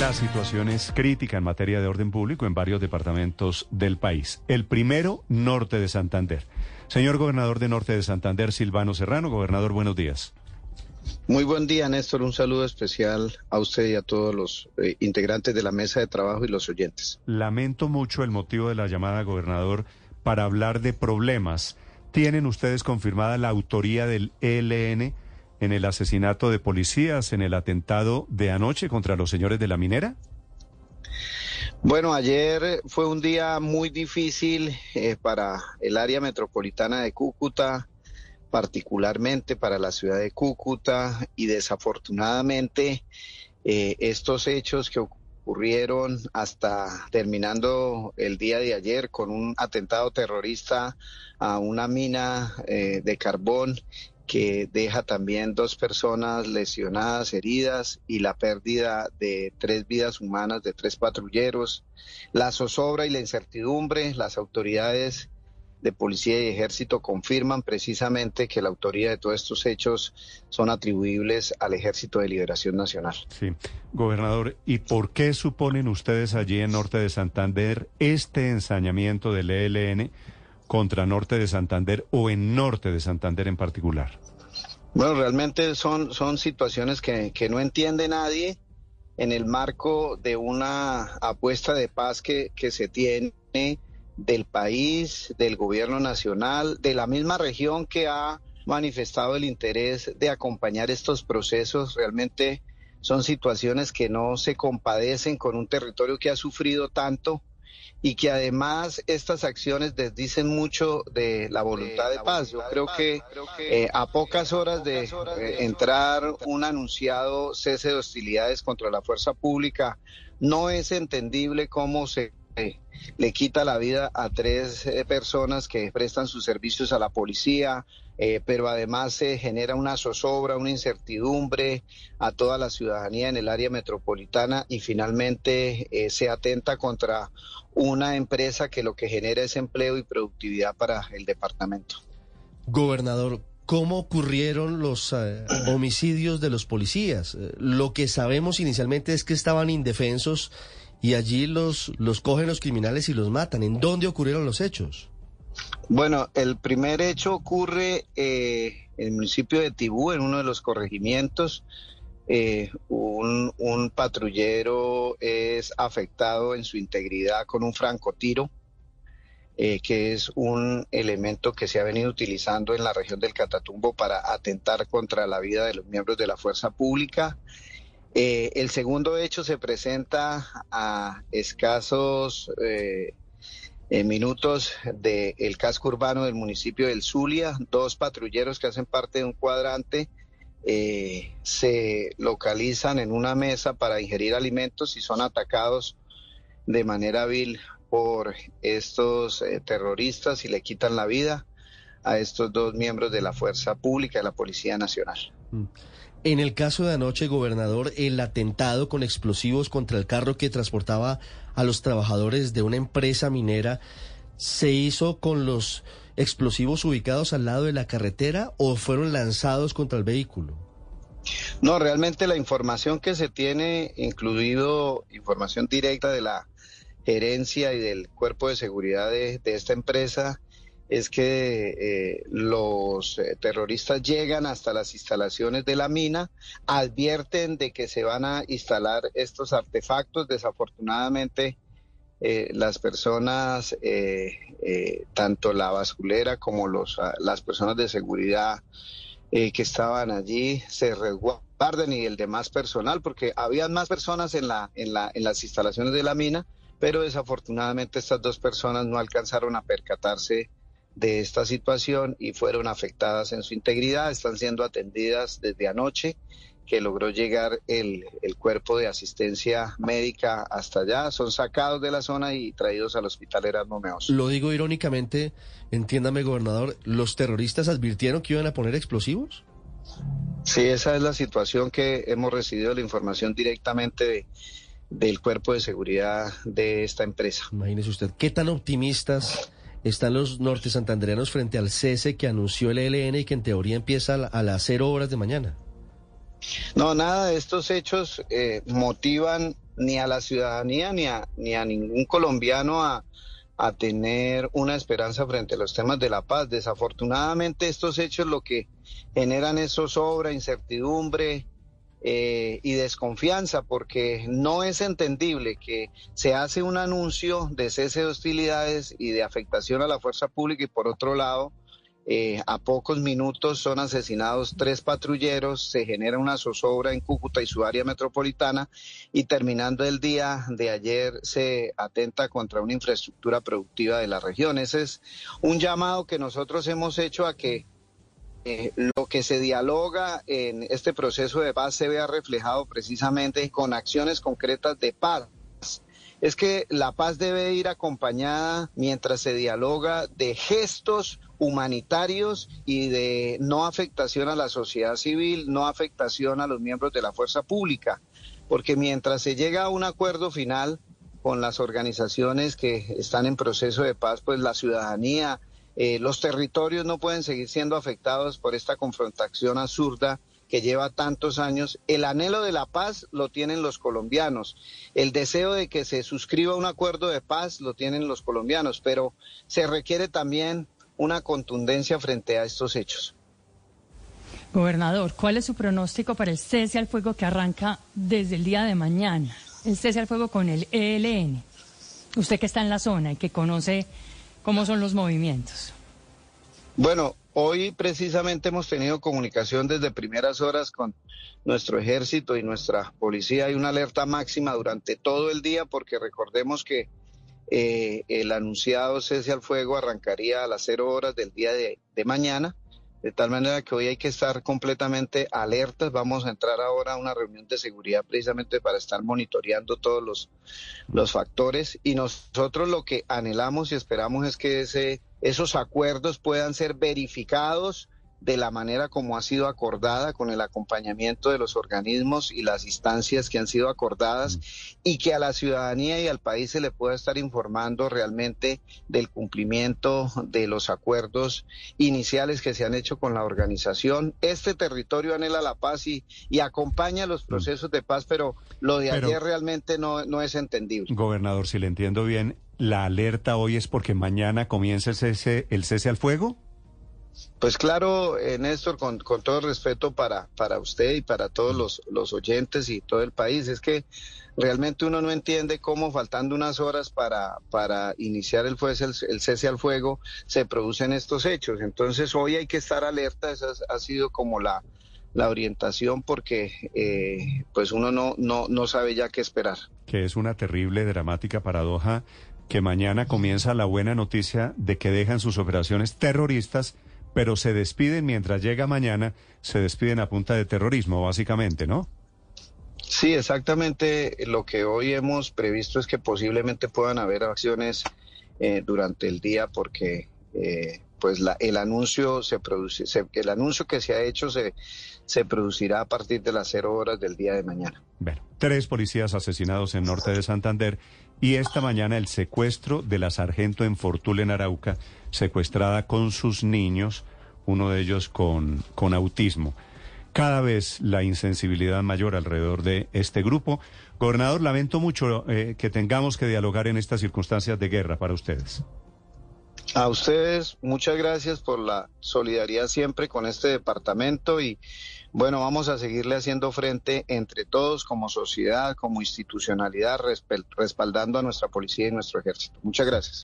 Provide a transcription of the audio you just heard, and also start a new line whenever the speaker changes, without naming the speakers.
La situación es crítica en materia de orden público en varios departamentos del país. El primero, norte de Santander. Señor gobernador de norte de Santander, Silvano Serrano. Gobernador, buenos días.
Muy buen día, Néstor. Un saludo especial a usted y a todos los eh, integrantes de la mesa de trabajo y los oyentes.
Lamento mucho el motivo de la llamada, gobernador, para hablar de problemas. ¿Tienen ustedes confirmada la autoría del ELN en el asesinato de policías, en el atentado de anoche contra los señores de la minera?
Bueno, ayer fue un día muy difícil eh, para el área metropolitana de Cúcuta, particularmente para la ciudad de Cúcuta y desafortunadamente eh, estos hechos que ocurrieron hasta terminando el día de ayer con un atentado terrorista a una mina eh, de carbón que deja también dos personas lesionadas, heridas y la pérdida de tres vidas humanas de tres patrulleros. La zozobra y la incertidumbre, las autoridades de policía y ejército confirman precisamente que la autoría de todos estos hechos son atribuibles al Ejército de Liberación Nacional.
Sí, gobernador, ¿y por qué suponen ustedes allí en Norte de Santander este ensañamiento del ELN? Contra Norte de Santander o en Norte de Santander en particular?
Bueno, realmente son, son situaciones que, no entiende nadie en el marco de una apuesta de paz que, que se tiene del país, del gobierno nacional, de la misma región que ha manifestado el interés de acompañar estos procesos. Realmente son situaciones que no se compadecen con un territorio que ha sufrido tanto y que además estas acciones desdicen mucho de la voluntad de paz. Yo creo que eh, a pocas horas de eh, entrar un anunciado cese de hostilidades contra la fuerza pública, no es entendible cómo se le quita la vida a tres eh, personas que prestan sus servicios a la policía, eh, pero además se genera una zozobra, una incertidumbre a toda la ciudadanía en el área metropolitana y finalmente eh, se atenta contra una empresa que lo que genera es empleo y productividad para el departamento.
Gobernador, ¿Cómo ocurrieron los homicidios de los policías? lo que sabemos inicialmente es que estaban indefensos y allí los, los cogen los criminales y los matan. ¿En dónde ocurrieron los hechos?
Bueno, el primer hecho ocurre eh, en el municipio de Tibú, en uno de los corregimientos. Eh, un, patrullero es afectado en su integridad con un francotiro, eh, que es un elemento que se ha venido utilizando en la región del Catatumbo para atentar contra la vida de los miembros de la fuerza pública. Eh, el segundo hecho se presenta a escasos minutos del casco urbano del municipio del Zulia. Dos patrulleros que hacen parte de un cuadrante eh, se localizan en una mesa para ingerir alimentos y son atacados de manera vil por estos terroristas y le quitan la vida a estos dos miembros de la Fuerza Pública de la Policía Nacional. Mm.
En el caso de anoche, gobernador, el atentado con explosivos contra el carro que transportaba a los trabajadores de una empresa minera, ¿se hizo con los explosivos ubicados al lado de la carretera o fueron lanzados contra el vehículo?
No, realmente la información que se tiene, incluido información directa de la gerencia y del cuerpo de seguridad de, de esta empresa, es que eh, los eh, terroristas llegan hasta las instalaciones de la mina, advierten de que se van a instalar estos artefactos. Desafortunadamente, eh, las personas, tanto la basulera como los, ah, las personas de seguridad que estaban allí, se resguardan y el demás personal, porque había más personas en, la, en, la, en las instalaciones de la mina, pero desafortunadamente estas dos personas no alcanzaron a percatarse de esta situación y fueron afectadas en su integridad. Están siendo atendidas desde anoche que logró llegar el, cuerpo de asistencia médica hasta allá. Son sacados de la zona y traídos al hospital Erasmo Meos.
Lo digo irónicamente, entiéndame, gobernador, ¿los terroristas advirtieron que iban a poner explosivos?
Sí, esa es la situación que hemos recibido la información directamente de, del cuerpo de seguridad de esta empresa.
Imagínese usted, ¿qué tan optimistas están los norte santanderianos frente al cese que anunció el ELN y que en teoría empieza a las cero horas de mañana.
No, nada de estos hechos eh, motivan ni a la ciudadanía ni a, ni a ningún colombiano a, a tener una esperanza frente a los temas de la paz. Desafortunadamente estos hechos lo que generan es zozobra, incertidumbre eh, y desconfianza, porque no es entendible que se hace un anuncio de cese de hostilidades y de afectación a la fuerza pública y por otro lado eh, a pocos minutos son asesinados tres patrulleros, se genera una zozobra en Cúcuta y su área metropolitana y terminando el día de ayer se atenta contra una infraestructura productiva de la región. Ese es un llamado que nosotros hemos hecho a que eh, lo que se dialoga en este proceso de paz se vea reflejado precisamente con acciones concretas de paz. Es que la paz debe ir acompañada mientras se dialoga de gestos humanitarios y de no afectación a la sociedad civil, no afectación a los miembros de la fuerza pública, porque mientras se llega a un acuerdo final con las organizaciones que están en proceso de paz, pues la ciudadanía, eh, los territorios no pueden seguir siendo afectados por esta confrontación absurda que lleva tantos años. El anhelo de la paz lo tienen los colombianos. El deseo de que se suscriba un acuerdo de paz lo tienen los colombianos, pero se requiere también una contundencia frente a estos hechos.
Gobernador, ¿cuál es su pronóstico para el cese al fuego que arranca desde el día de mañana? El cese al fuego con el ELN. Usted que está en la zona y que conoce cómo son los movimientos.
Bueno, hoy precisamente hemos tenido comunicación desde primeras horas con nuestro ejército y nuestra policía. Hay una alerta máxima durante todo el día porque recordemos que eh, el anunciado cese al fuego arrancaría a las cero horas del día de, mañana, de tal manera que hoy hay que estar completamente alertas. Vamos a entrar ahora a una reunión de seguridad precisamente para estar monitoreando todos los, los factores y nosotros lo que anhelamos y esperamos es que ese, esos acuerdos puedan ser verificados de la manera como ha sido acordada, con el acompañamiento de los organismos y las instancias que han sido acordadas, mm. y que a la ciudadanía y al país se le pueda estar informando realmente del cumplimiento de los acuerdos iniciales que se han hecho con la organización. Este territorio anhela la paz y, y acompaña los mm. procesos de paz, pero lo de ayer realmente no, no es entendible.
Gobernador, si le entiendo bien, ¿la alerta hoy es porque mañana comienza el cese, el cese al fuego?
Pues claro, eh, Néstor, con, con, todo respeto para, para usted y para todos los, los oyentes y todo el país, es que realmente uno no entiende cómo faltando unas horas para, para iniciar el, el, cese al fuego se producen estos hechos. Entonces hoy hay que estar alerta, esa ha sido como la, la orientación porque eh, pues uno no, no, no sabe ya qué esperar.
Que es una terrible, dramática paradoja que mañana comienza la buena noticia de que dejan sus operaciones terroristas pero se despiden mientras llega mañana, se despiden a punta de terrorismo, básicamente, ¿no?
Sí, exactamente. Lo que hoy hemos previsto es que posiblemente puedan haber acciones eh, durante el día porque eh, pues la, el anuncio se produce, el anuncio que se ha hecho se, se producirá a partir de las cero horas del día de mañana.
Bueno, tres policías asesinados en norte de Santander y esta mañana el secuestro de la sargento en Fortul en Arauca, secuestrada con sus niños, uno de ellos con, con autismo. Cada vez la insensibilidad mayor alrededor de este grupo. Gobernador, lamento mucho eh, que tengamos que dialogar en estas circunstancias de guerra para ustedes.
A ustedes, muchas gracias por la solidaridad siempre con este departamento y bueno, vamos a seguirle haciendo frente entre todos como sociedad, como institucionalidad, respaldando a nuestra policía y nuestro ejército. Muchas gracias.